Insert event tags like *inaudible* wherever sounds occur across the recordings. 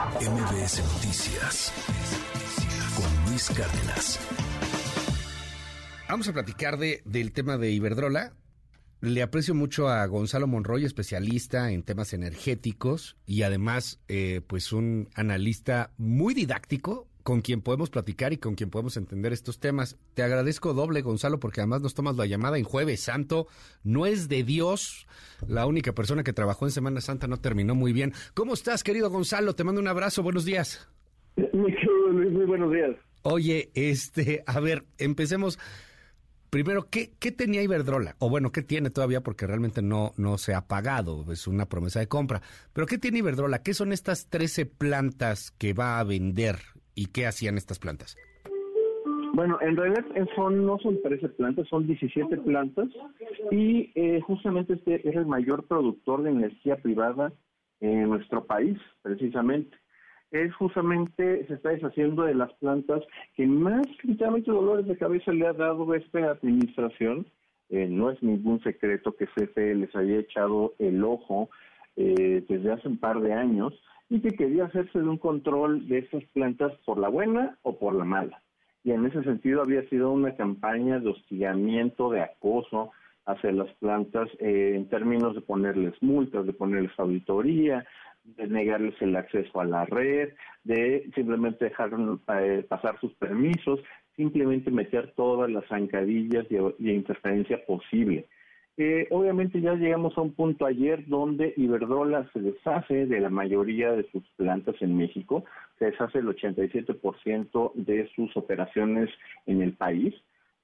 MBS Noticias con Luis Cárdenas. Vamos a platicar de, del tema de Iberdrola. Le aprecio mucho a Gonzalo Monroy, especialista en temas energéticos y además, eh, pues un analista muy didáctico con quien podemos platicar y con quien podemos entender estos temas. Te agradezco doble, Gonzalo, porque además nos tomas la llamada en Jueves Santo. No es de Dios. La única persona que trabajó en Semana Santa no terminó muy bien. ¿Cómo estás, querido Gonzalo? Te mando un abrazo. Buenos días. Muy buenos días. Oye, este, a ver, empecemos. Primero, ¿qué, ¿qué tenía Iberdrola? O bueno, ¿qué tiene todavía? Porque realmente no, no se ha pagado, es una promesa de compra. Pero ¿qué tiene Iberdrola? ¿Qué son estas 13 plantas que va a vender y qué hacían estas plantas? Bueno, en realidad son, no son 13 plantas, son 17 plantas y eh, justamente este es el mayor productor de energía privada en nuestro país, precisamente. Es justamente, se está deshaciendo de las plantas que más literalmente dolores de cabeza le ha dado esta administración. Eh, no es ningún secreto que CFE les haya echado el ojo eh, desde hace un par de años y que quería hacerse de un control de estas plantas por la buena o por la mala. Y en ese sentido había sido una campaña de hostigamiento, de acoso hacia las plantas eh, en términos de ponerles multas, de ponerles auditoría, de negarles el acceso a la red, de simplemente dejar eh, pasar sus permisos, simplemente meter todas las zancadillas y interferencia posible. Eh, obviamente ya llegamos a un punto ayer donde Iberdrola se deshace de la mayoría de sus plantas en México, se deshace el 87% de sus operaciones en el país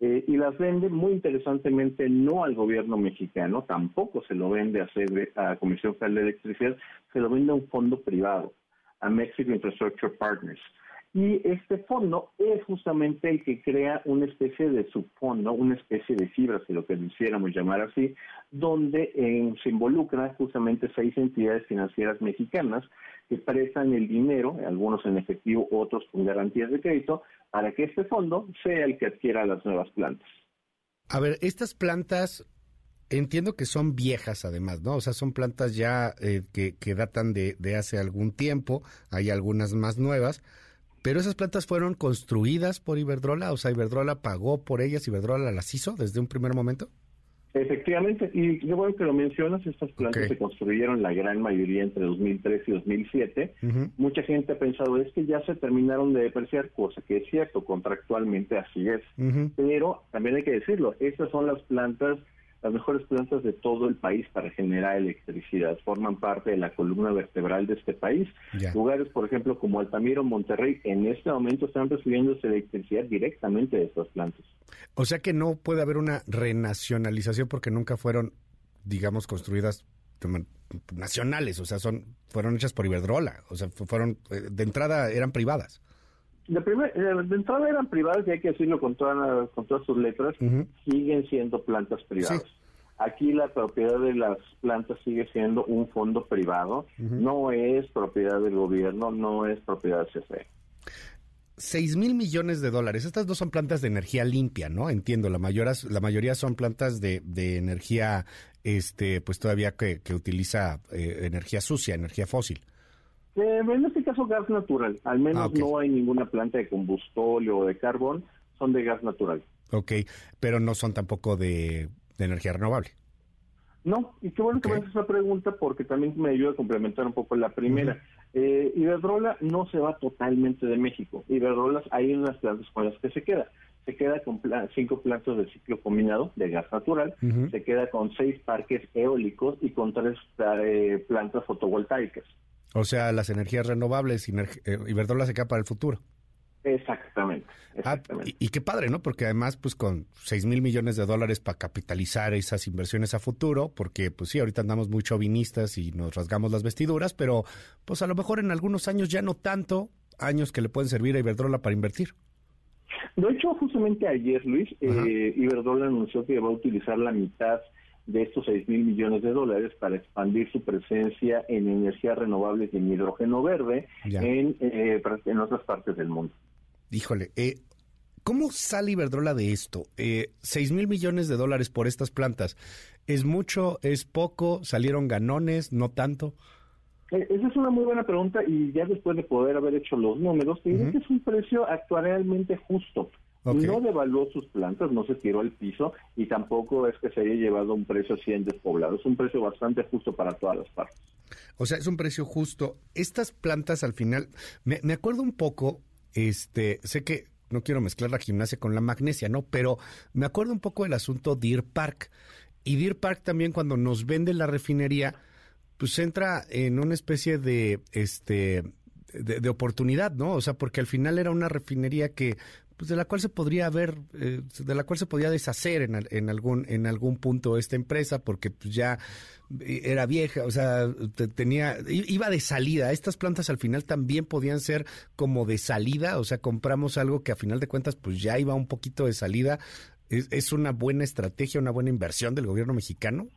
eh, y las vende muy interesantemente no al gobierno mexicano, tampoco se lo vende a, a Comisión Federal de Electricidad, se lo vende a un fondo privado, a Mexico Infrastructure Partners. Y este fondo es justamente el que crea una especie de subfondo, una especie de fibra, si lo que quisiéramos llamar así, donde eh, se involucran justamente seis entidades financieras mexicanas que prestan el dinero, algunos en efectivo, otros con garantías de crédito, para que este fondo sea el que adquiera las nuevas plantas. A ver, estas plantas entiendo que son viejas además, ¿no? O sea, son plantas ya eh, que, que, datan de, de hace algún tiempo, hay algunas más nuevas. Pero esas plantas fueron construidas por Iberdrola, o sea, Iberdrola pagó por ellas, Iberdrola las hizo desde un primer momento. Efectivamente, y qué bueno que lo mencionas, estas plantas se construyeron la gran mayoría entre 2003 y 2007. Mucha gente ha pensado es que ya se terminaron de depreciar, cosa que es cierto, contractualmente así es. Pero también hay que decirlo, estas son las plantas las mejores plantas de todo el país para generar electricidad. Forman parte de la columna vertebral de este país. Lugares, por ejemplo, como Altamiro, Monterrey, en este momento están recibiendo electricidad directamente de estas plantas. O sea que no puede haber una renacionalización porque nunca fueron, digamos, construidas nacionales, o sea, son fueron hechas por Iberdrola, o sea, fueron eh, de entrada eran privadas. De, eh, de entrada eran privadas, y hay que decirlo con, con todas sus letras, siguen siendo plantas privadas. Aquí la propiedad de las plantas sigue siendo un fondo privado, no es propiedad del gobierno, no es propiedad de CFE. 6 mil millones de dólares. Estas dos son plantas de energía limpia, ¿no? Entiendo, la, mayoría, la mayoría son plantas de, de energía, este, pues todavía que, que utiliza eh, energía sucia, energía fósil. Eh, en este caso gas natural, al menos ah, no hay ninguna planta de combustible o de carbón, son de gas natural. Ok, pero no son tampoco de, energía renovable. No, y qué bueno que me haces esa pregunta porque también me ayuda a complementar un poco la primera. Eh, Iberdrola no se va totalmente de México. Iberdrola hay unas plantas con las que se queda. Se queda con cinco plantas de ciclo combinado de gas natural, se queda con seis parques eólicos y con tres eh, plantas fotovoltaicas. O sea, las energías renovables, y eh, Iberdrola se queda para el futuro. Exactamente. Ah, y, qué padre, ¿no? Porque además, pues con 6 mil millones de dólares para capitalizar esas inversiones a futuro, porque pues sí, ahorita andamos muy chauvinistas y nos rasgamos las vestiduras, pero pues a lo mejor en algunos años ya no tanto, años que le pueden servir a Iberdrola para invertir. De hecho, justamente ayer, Luis, eh, Iberdrola anunció que va a utilizar la mitad de estos 6 mil millones de dólares para expandir su presencia en energías renovables y en hidrógeno verde en, eh, en otras partes del mundo. Híjole, eh, ¿cómo sale Iberdrola de esto? Eh, 6 mil millones de dólares por estas plantas. ¿Es mucho? ¿Es poco? ¿Salieron ganones? ¿No tanto? Eh, esa es una muy buena pregunta y ya después de poder haber hecho los números, te que es un precio actualmente justo. No devaluó sus plantas, no se tiró al piso y tampoco es que se haya llevado un precio así en despoblado. Es un precio bastante justo para todas las partes. O sea, es un precio justo. Estas plantas al final, me, me acuerdo un poco, este, sé que no quiero mezclar la gimnasia con la magnesia, ¿no? Pero me acuerdo un poco del asunto Deer Park. Y Deer Park también cuando nos vende la refinería, pues entra en una especie de, este, de, oportunidad, ¿no? O sea, porque al final era una refinería que pues de la cual se podría haber, eh, de la cual se podía deshacer en, en, algún en algún punto esta empresa porque pues ya eh, era vieja, o sea, tenía iba de salida. Estas plantas al final también podían ser como de salida, o sea, compramos algo que a final de cuentas pues ya iba un poquito de salida. ¿Es, es una buena estrategia, una buena inversión del gobierno mexicano?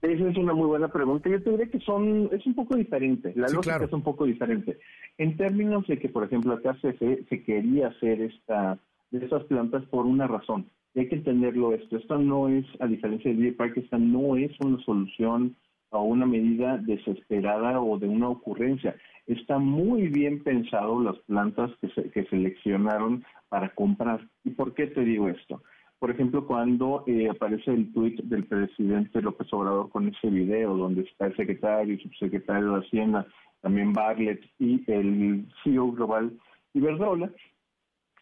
Esa es una muy buena pregunta. Yo te diría que son, es un poco diferente. La lógica es un poco diferente. En términos de que, por ejemplo, acá se, se quería hacer esta, de estas plantas por una razón. Y hay que entenderlo esto. Esto no es, a diferencia del Park, esta no es una solución o una medida desesperada o de una ocurrencia. Está muy bien pensado las plantas que, se, que seleccionaron para comprar. ¿Y por qué te digo esto? Por ejemplo, cuando eh, aparece el tuit del presidente López Obrador con ese video donde está el secretario y subsecretario de Hacienda, también Bartlett y el CEO global Iberdrola,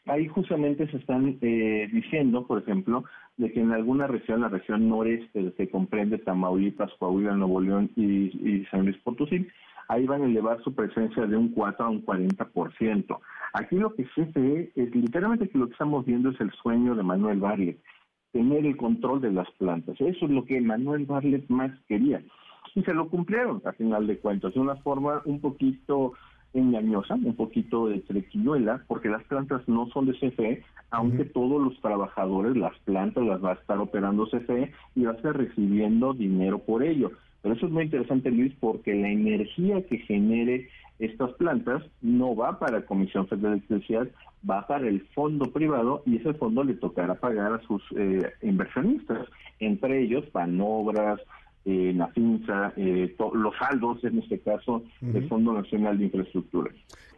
ahí justamente se están eh, diciendo, por ejemplo, de que en alguna región, la región noreste, que comprende Tamaulipas, Coahuila, Nuevo León y, y San Luis Potosí, ahí van a elevar su presencia de un 4 a un 40%. Aquí lo que se ve es literalmente que lo que estamos viendo es el sueño de Manuel Barlet, tener el control de las plantas. Eso es lo que Manuel Barlet más quería. Y se lo cumplieron, a final de cuentas, de una forma un poquito engañosa, un poquito de trequilluela, porque las plantas no son de CFE, aunque todos los trabajadores, las plantas las va a estar operando CFE y va a estar recibiendo dinero por ello. Pero eso es muy interesante, Luis, porque la energía que genere estas plantas no va para la Comisión Federal de Electricidad, va para el fondo privado y ese fondo le tocará pagar a sus eh, inversionistas, entre ellos Panobras, eh, Nafinsa, eh, los saldos, en este caso, del Fondo Nacional de Infraestructura.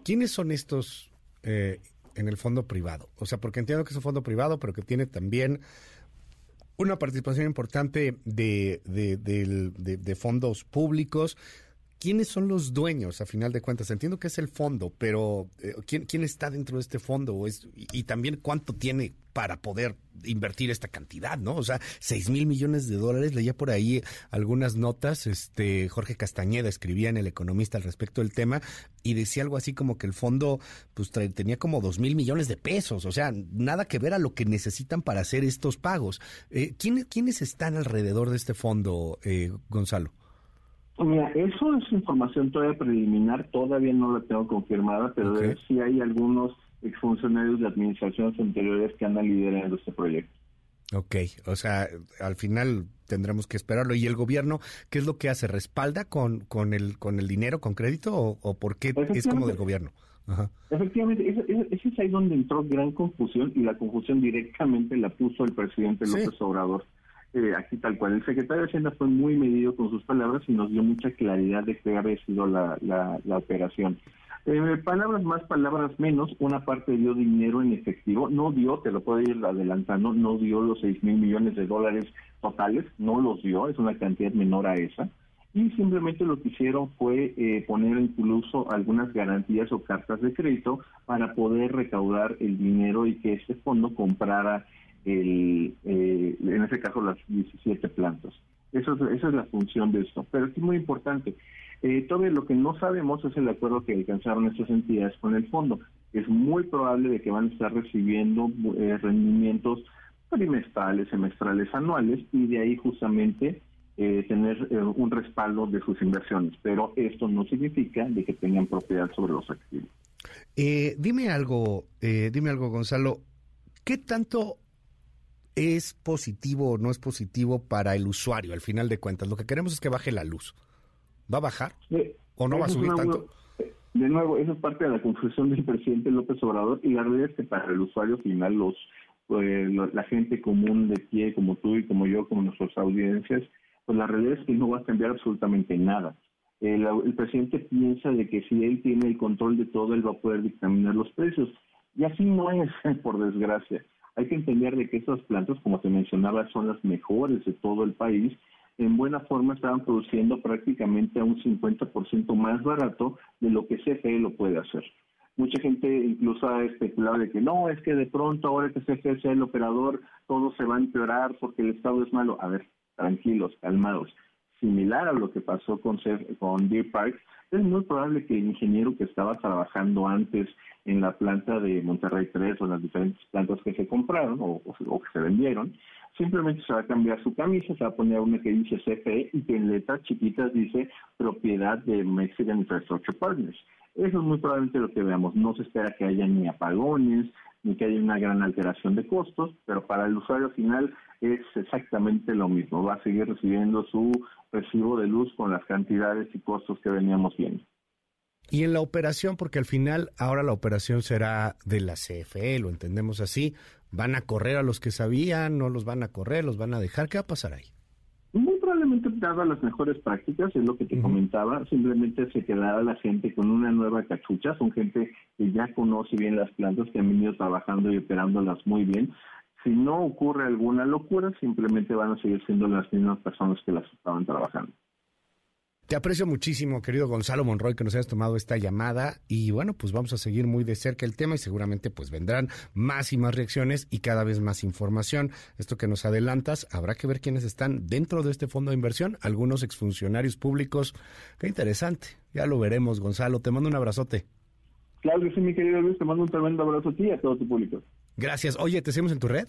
¿Quiénes son estos eh, en el fondo privado? O sea, porque entiendo que es un fondo privado, pero que tiene también una participación importante de, de fondos públicos. ¿Quiénes son los dueños, a final de cuentas? Entiendo que es el fondo, pero eh, ¿quién, ¿quién, está dentro de este fondo? Y, también cuánto tiene para poder invertir esta cantidad, ¿no? O sea, seis mil millones de dólares. Leía por ahí algunas notas. Este Jorge Castañeda escribía en El Economista al respecto del tema y decía algo así como que el fondo pues tenía como dos mil millones de pesos. O sea, nada que ver a lo que necesitan para hacer estos pagos. Eh, ¿Quiénes están alrededor de este fondo, eh, Gonzalo? Mira, eso es información todavía preliminar, todavía no la tengo confirmada, pero sí hay algunos exfuncionarios de administraciones anteriores que andan liderando este proyecto. Ok, o sea, al final tendremos que esperarlo. ¿Y el gobierno qué es lo que hace? ¿Respalda con, con, el, con el dinero, con crédito o, por qué es como del gobierno? Efectivamente, ese, es ahí donde entró gran confusión y la confusión directamente la puso el presidente López Obrador eh, aquí tal cual. El secretario de Hacienda fue muy medido con sus palabras y nos dio mucha claridad de qué había sido la, la, operación. Eh, palabras más, palabras menos, una parte dio dinero en efectivo, no dio, te lo puedo ir adelantando, no dio los 6 mil millones de dólares totales, no los dio, es una cantidad menor a esa, y simplemente lo que hicieron fue eh, poner incluso algunas garantías o cartas de crédito para poder recaudar el dinero y que este fondo comprara el, eh, en ese caso las 17 plantas. Eso esa es la función de esto. Pero es muy importante. Eh, todo lo que no sabemos es el acuerdo que alcanzaron estas entidades con el fondo. Es muy probable de que van a estar recibiendo eh, rendimientos trimestrales, semestrales, anuales y de ahí justamente eh, tener un respaldo de sus inversiones. Pero esto no significa de que tengan propiedad sobre los activos. dime algo, dime algo, Gonzalo. ¿Qué tanto es positivo o no es positivo para el usuario, al final de cuentas. Lo que queremos es que baje la luz. ¿Va a bajar? ¿O no va a subir tanto? De nuevo, eso es parte de la confusión del presidente López Obrador y la realidad es que para el usuario final, los pues, la gente común de pie, como tú y como yo, como nuestras audiencias, pues la realidad es que no va a cambiar absolutamente nada. el, el, presidente piensa de que si él tiene el control de todo, él va a poder dictaminar los precios. Y así no es, *laughs* por desgracia. Hay que entender de que estas plantas, como te mencionaba, son las mejores de todo el país. En buena forma estaban produciendo prácticamente a un 50% más barato de lo que CFE lo puede hacer. Mucha gente incluso ha especulado de que no, es que de pronto ahora que CFE sea el operador, todo se va a empeorar porque el Estado es malo. A ver, tranquilos, calmados similar a lo que pasó con, con Deer Park, es muy probable que el ingeniero que estaba trabajando antes en la planta de Monterrey 3 o las diferentes plantas que se compraron o, que se vendieron, simplemente se va a cambiar su camisa, se va a poner una que dice CFE y que en letras chiquitas dice propiedad de Mexican Infrastructure Partners. Eso es muy probablemente lo que veamos. No se espera que haya ni apagones, ni que haya una gran alteración de costos, pero para el usuario final es exactamente lo mismo. Va a seguir recibiendo su recibo de luz con las cantidades y costos que veníamos viendo. Y en la operación, porque al final ahora la operación será de la CFE, lo entendemos así, ¿van a correr a los que sabían? ¿No los van a correr? ¿Los van a dejar? ¿Qué va a pasar ahí? Dadas las mejores prácticas, es lo que te comentaba, simplemente se quedará la gente con una nueva cachucha, son gente que ya conoce bien las plantas, que han venido trabajando y operándolas muy bien, si no ocurre alguna locura, simplemente van a seguir siendo las mismas personas que las estaban trabajando. Te aprecio muchísimo, querido Gonzalo Monroy, que nos hayas tomado esta llamada y bueno, pues vamos a seguir muy de cerca el tema y seguramente pues vendrán más y más reacciones y cada vez más información. Esto que nos adelantas, habrá que ver quiénes están dentro de este fondo de inversión, algunos exfuncionarios públicos. Qué interesante, ya lo veremos, Gonzalo. Te mando un abrazote. Claro que sí, mi querido Luis, te mando un tremendo abrazo a ti y a todo tu público. Gracias. Oye, ¿te seguimos en tu red?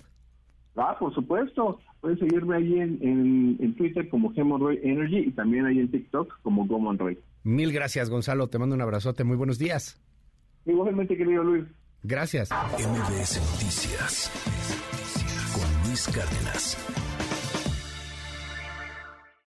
Ah, por supuesto. Puedes seguirme ahí en, en, Twitter como Gemonroy Energy y también ahí en TikTok como GoMonroy. Mil gracias, Gonzalo. Te mando un abrazote. Muy buenos días. Igualmente, querido Luis. Gracias. MBS Noticias con Luis Cárdenas.